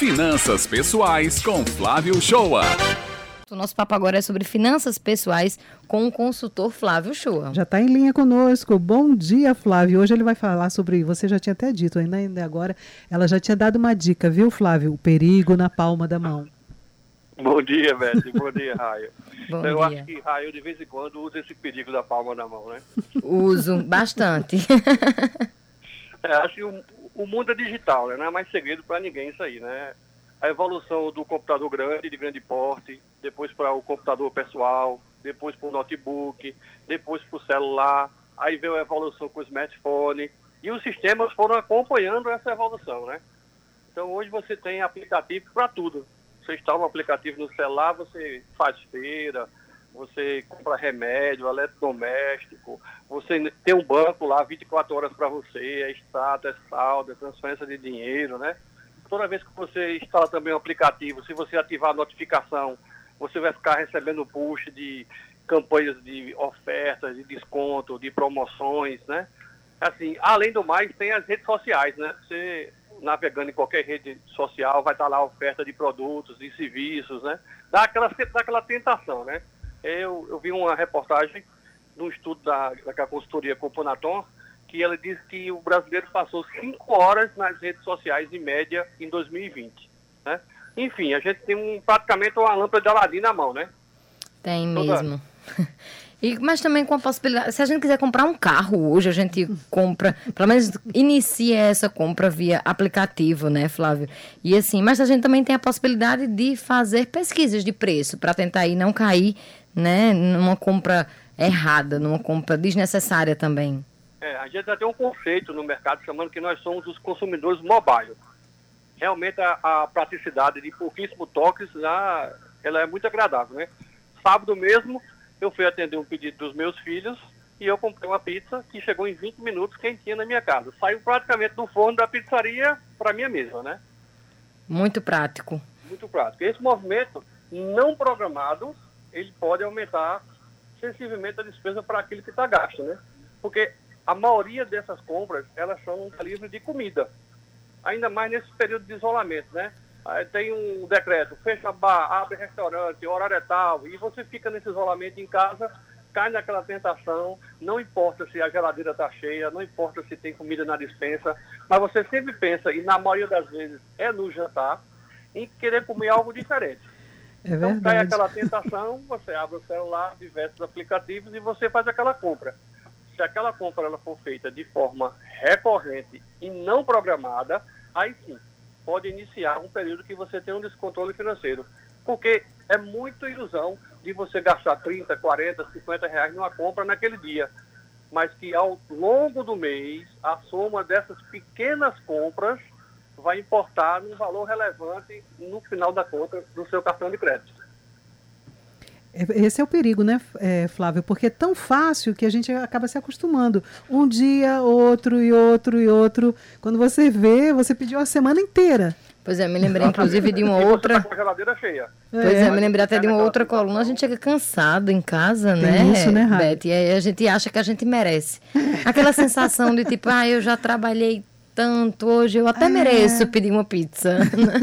Finanças Pessoais com Flávio Shoa. O nosso papo agora é sobre finanças pessoais com o consultor Flávio Shoa. Já está em linha conosco. Bom dia, Flávio. Hoje ele vai falar sobre, você já tinha até dito, ainda, ainda agora, ela já tinha dado uma dica, viu, Flávio? O perigo na palma da mão. Bom dia, Beth. Bom dia, Raio. Bom eu dia. acho que Raio, de vez em quando, usa esse perigo da palma da mão, né? Uso bastante. É, acho que o, o mundo é digital, né? Não é mais segredo para ninguém isso aí, né? A evolução do computador grande, de grande porte, depois para o computador pessoal, depois para o notebook, depois para o celular, aí veio a evolução com o smartphone, e os sistemas foram acompanhando essa evolução, né? Então hoje você tem aplicativo para tudo. Você instala um aplicativo no celular, você faz feira, você compra remédio, eletrodoméstico, você tem um banco lá 24 horas para você, é extrato, é saldo, é transferência de dinheiro, né? Toda vez que você instala também um aplicativo, se você ativar a notificação, você vai ficar recebendo push de campanhas de ofertas, de desconto, de promoções, né? Assim, além do mais, tem as redes sociais, né? Você navegando em qualquer rede social, vai estar lá a oferta de produtos, de serviços, né? Dá aquela, dá aquela tentação, né? Eu, eu vi uma reportagem de um estudo da, da consultoria Componaton, que ela disse que o brasileiro passou cinco horas nas redes sociais em média em 2020, né? Enfim, a gente tem um, praticamente uma lâmpada de Aladim na mão, né? Tem Toda- mesmo. E, mas também com a possibilidade, se a gente quiser comprar um carro hoje, a gente compra, pelo menos inicia essa compra via aplicativo, né, Flávio? E assim, mas a gente também tem a possibilidade de fazer pesquisas de preço para tentar aí não cair, né, numa compra errada, numa compra desnecessária também. É, a gente já tem um conceito no mercado chamando que nós somos os consumidores mobile. Realmente a, a praticidade de pouquíssimo toques, já, ela é muito agradável, né? Sábado mesmo, eu fui atender um pedido dos meus filhos e eu comprei uma pizza que chegou em 20 minutos quentinha na minha casa. Saiu praticamente do forno da pizzaria para minha mesa, né? Muito prático. Muito prático. Esse movimento não programado, ele pode aumentar sensivelmente a despesa para aquilo que está gasto, né? Porque a maioria dessas compras, elas são um livre de comida. Ainda mais nesse período de isolamento, né? Aí tem um decreto, fecha bar, abre restaurante, horário é tal, e você fica nesse isolamento em casa, cai naquela tentação, não importa se a geladeira está cheia, não importa se tem comida na dispensa, mas você sempre pensa, e na maioria das vezes é no jantar, em querer comer algo diferente. É Então cai verdade. aquela tentação, você abre o celular, diversos aplicativos e você faz aquela compra. Se aquela compra ela for feita de forma recorrente e não programada, aí sim, pode iniciar um período que você tem um descontrole financeiro. Porque é muito ilusão de você gastar 30, 40, 50 reais numa compra naquele dia. Mas que ao longo do mês, a soma dessas pequenas compras vai importar num valor relevante no final da conta do seu cartão de crédito. É- Esse é o perigo, né, é, Flávio? Porque é tão fácil que a gente acaba se acostumando. Um dia, outro e outro e outro. Quando você vê, você pediu a semana inteira. Pois é, me lembrei inclusive de uma outra. com a geladeira cheia. Pois é, É. me lembrei até de uma outra coluna. A gente chega cansado em casa, né, isso, né? Beth? E aí a gente acha que a gente merece. Aquela sensação de tipo, ah, eu já trabalhei tanto hoje, eu até mereço pedir uma pizza.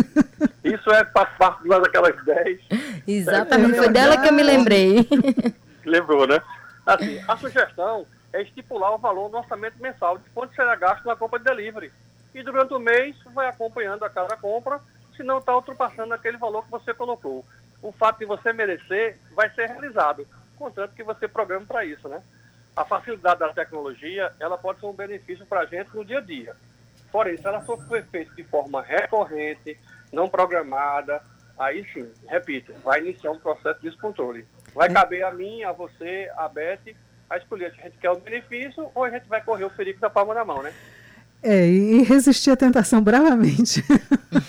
Isso é faz parte de uma daquelas 10 Exatamente, foi dela que eu me lembrei. lembrou, né? Assim, a sugestão é estipular o valor do orçamento mensal de quanto será gasto na compra de delivery. E durante o mês vai acompanhando a cada compra, se não está ultrapassando aquele valor que você colocou. O fato de você merecer vai ser realizado, contanto que você programa para isso, né? A facilidade da tecnologia, ela pode ser um benefício para a gente no dia a dia. Porém, se ela for feita de forma recorrente, não programada, aí sim, repito, vai iniciar um processo de descontrole. Vai caber a mim, a você, a Beth, a escolher se a gente quer o benefício ou a gente vai correr o perigo da palma na mão, né? É, e resistir à tentação bravamente.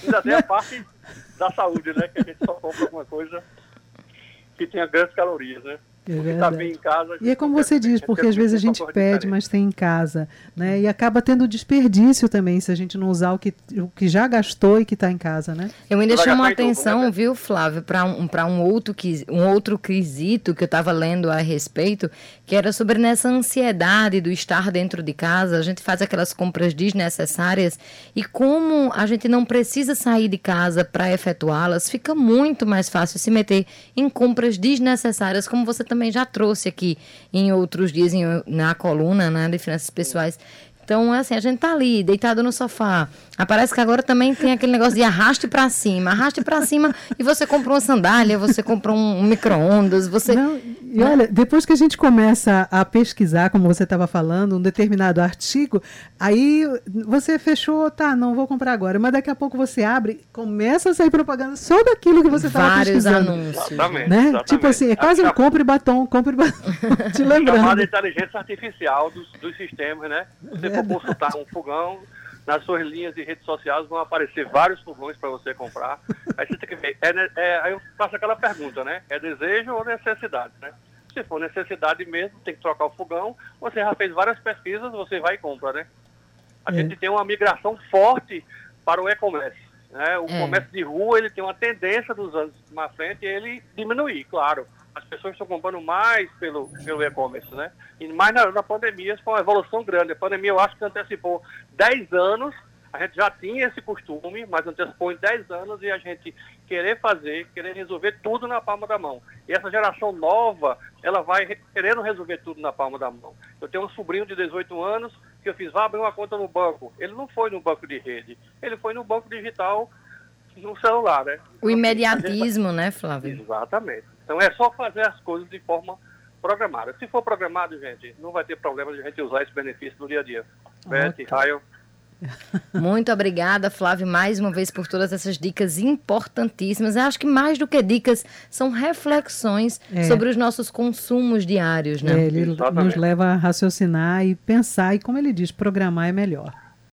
Ainda tem a parte da saúde, né? Que a gente só compra alguma coisa que tenha grandes calorias, né? É Tá verdade. em casa. E é como você diz, porque às vezes a gente pede, mas tem em casa, né? E acaba tendo desperdício também se a gente não usar o que, o que já gastou e que está em casa, né? Eu ainda chamo a dobro, atenção, né, viu, Flávio, para um, pra um, outro, um outro quesito que eu estava lendo a respeito, que era sobre nessa ansiedade do estar dentro de casa, a gente faz aquelas compras desnecessárias e como a gente não precisa sair de casa para efetuá-las, fica muito mais fácil se meter em compras desnecessárias, como você também já trouxe aqui em outros dias em- na coluna né, de finanças pessoais. Então, assim, a gente tá ali, deitado no sofá. Ah, parece que agora também tem aquele negócio de arraste pra cima. Arraste pra cima e você compra uma sandália, você compra um, um micro-ondas, você... Não, e olha, depois que a gente começa a pesquisar, como você estava falando, um determinado artigo, aí você fechou, tá, não vou comprar agora, mas daqui a pouco você abre, começa a sair propaganda só daquilo que você estava Vários pesquisando. anúncios. Exatamente. Né? exatamente. Tipo assim, é quase um compre batom, compre batom. Te chamada lembrando. inteligência artificial dos, dos sistemas, né? Você for consultar um fogão, nas suas linhas de redes sociais vão aparecer vários fogões para você comprar. Aí você tem que ver. É, é, aí eu faço aquela pergunta, né? É desejo ou necessidade, né? Se for necessidade mesmo, tem que trocar o fogão. Você já fez várias pesquisas, você vai e compra, né? A É. gente tem uma migração forte para o e-commerce. Né? O É. comércio de rua ele tem uma tendência dos anos na frente ele diminuir, claro. As pessoas estão comprando mais pelo, pelo e-commerce, né? E mais na, na pandemia, isso foi uma evolução grande. A pandemia eu acho que antecipou 10 anos, a gente já tinha esse costume, mas antecipou em 10 anos e a gente querer fazer, querer resolver tudo na palma da mão. E essa geração nova, ela vai re- querendo resolver tudo na palma da mão. Eu tenho um sobrinho de 18 anos que eu fiz, vá abrir uma conta no banco. Ele não foi no banco de rede, ele foi no banco digital no celular, né? O imediatismo, né, Flávio? Exatamente. Então é só fazer as coisas de forma programada. Se for programado, gente, não vai ter problema de a gente usar esse benefício no dia a dia. Beth, Raio, Muito obrigada, Flávio, mais uma vez por todas essas dicas importantíssimas. Eu acho que mais do que dicas, são reflexões É. sobre os nossos consumos diários, né? É, ele Exatamente. nos leva a raciocinar e pensar, e como ele diz, programar é melhor.